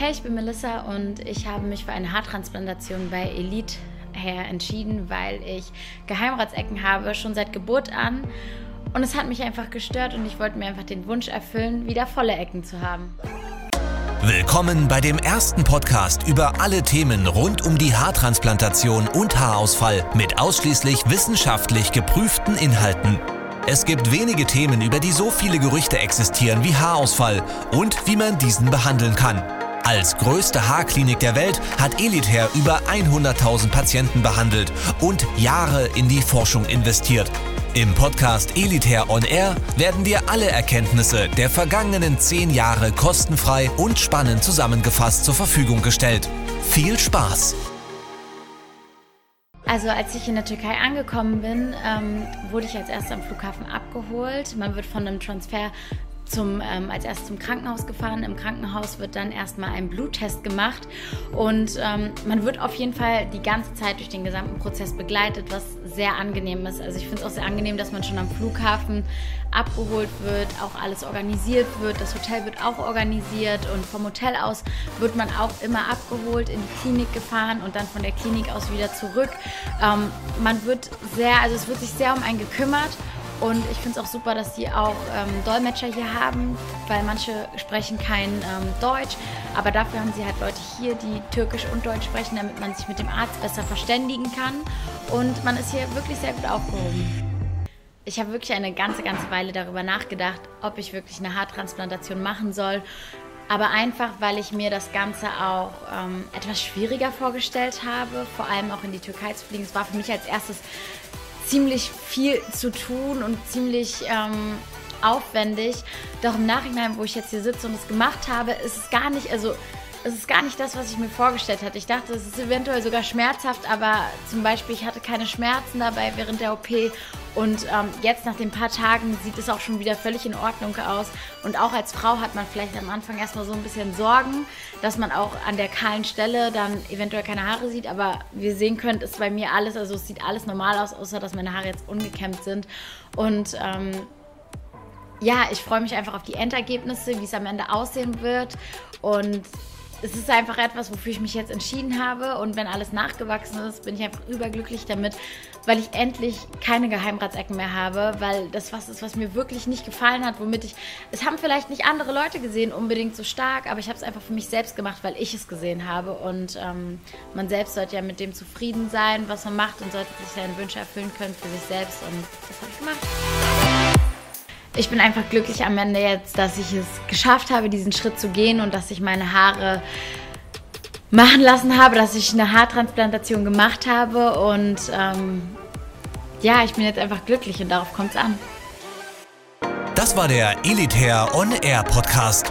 Hey, ich bin Melissa und ich habe mich für eine Haartransplantation bei Elite Hair entschieden, weil ich Geheimratsecken habe, schon seit Geburt an. Und es hat mich einfach gestört und ich wollte mir einfach den Wunsch erfüllen, wieder volle Ecken zu haben. Willkommen bei dem ersten Podcast über alle Themen rund um die Haartransplantation und Haarausfall mit ausschließlich wissenschaftlich geprüften Inhalten. Es gibt wenige Themen, über die so viele Gerüchte existieren wie Haarausfall und wie man diesen behandeln kann. Als größte Haarklinik der Welt hat Elitair über 100.000 Patienten behandelt und Jahre in die Forschung investiert. Im Podcast Elitair On Air werden dir alle Erkenntnisse der vergangenen zehn Jahre kostenfrei und spannend zusammengefasst zur Verfügung gestellt. Viel Spaß! Also als ich in der Türkei angekommen bin, ähm, wurde ich als erstes am Flughafen abgeholt. Man wird von einem Transfer zum, ähm, als erstes zum Krankenhaus gefahren. Im Krankenhaus wird dann erstmal ein Bluttest gemacht und ähm, man wird auf jeden Fall die ganze Zeit durch den gesamten Prozess begleitet, was sehr angenehm ist. Also ich finde es auch sehr angenehm, dass man schon am Flughafen abgeholt wird, auch alles organisiert wird. Das Hotel wird auch organisiert und vom Hotel aus wird man auch immer abgeholt, in die Klinik gefahren und dann von der Klinik aus wieder zurück. Ähm, man wird sehr, also es wird sich sehr um einen gekümmert und ich finde es auch super, dass die auch ähm, Dolmetscher hier haben, weil manche sprechen kein ähm, Deutsch. Aber dafür haben sie halt Leute hier, die Türkisch und Deutsch sprechen, damit man sich mit dem Arzt besser verständigen kann. Und man ist hier wirklich sehr gut aufgehoben. Ich habe wirklich eine ganze, ganze Weile darüber nachgedacht, ob ich wirklich eine Haartransplantation machen soll. Aber einfach, weil ich mir das Ganze auch ähm, etwas schwieriger vorgestellt habe, vor allem auch in die Türkei zu fliegen. Es war für mich als erstes ziemlich viel zu tun und ziemlich ähm, aufwendig. Doch im Nachhinein, wo ich jetzt hier sitze und es gemacht habe, ist es gar nicht, also es ist gar nicht das, was ich mir vorgestellt hatte. Ich dachte, es ist eventuell sogar schmerzhaft, aber zum Beispiel, ich hatte keine Schmerzen dabei während der OP. Und ähm, jetzt nach den paar Tagen sieht es auch schon wieder völlig in Ordnung aus. Und auch als Frau hat man vielleicht am Anfang erstmal so ein bisschen Sorgen, dass man auch an der kahlen Stelle dann eventuell keine Haare sieht. Aber wie ihr sehen könnt, ist bei mir alles, also es sieht alles normal aus, außer dass meine Haare jetzt ungekämmt sind. Und ähm, ja, ich freue mich einfach auf die Endergebnisse, wie es am Ende aussehen wird. Und es ist einfach etwas, wofür ich mich jetzt entschieden habe. Und wenn alles nachgewachsen ist, bin ich einfach überglücklich damit, weil ich endlich keine Geheimratsecken mehr habe, weil das was ist, was mir wirklich nicht gefallen hat, womit ich. Es haben vielleicht nicht andere Leute gesehen, unbedingt so stark, aber ich habe es einfach für mich selbst gemacht, weil ich es gesehen habe. Und ähm, man selbst sollte ja mit dem zufrieden sein, was man macht und sollte sich seine Wünsche erfüllen können für sich selbst. Und das habe ich gemacht ich bin einfach glücklich am Ende jetzt, dass ich es geschafft habe, diesen Schritt zu gehen und dass ich meine Haare machen lassen habe, dass ich eine Haartransplantation gemacht habe und ähm, ja, ich bin jetzt einfach glücklich und darauf kommt es an. Das war der Elitair On Air Podcast.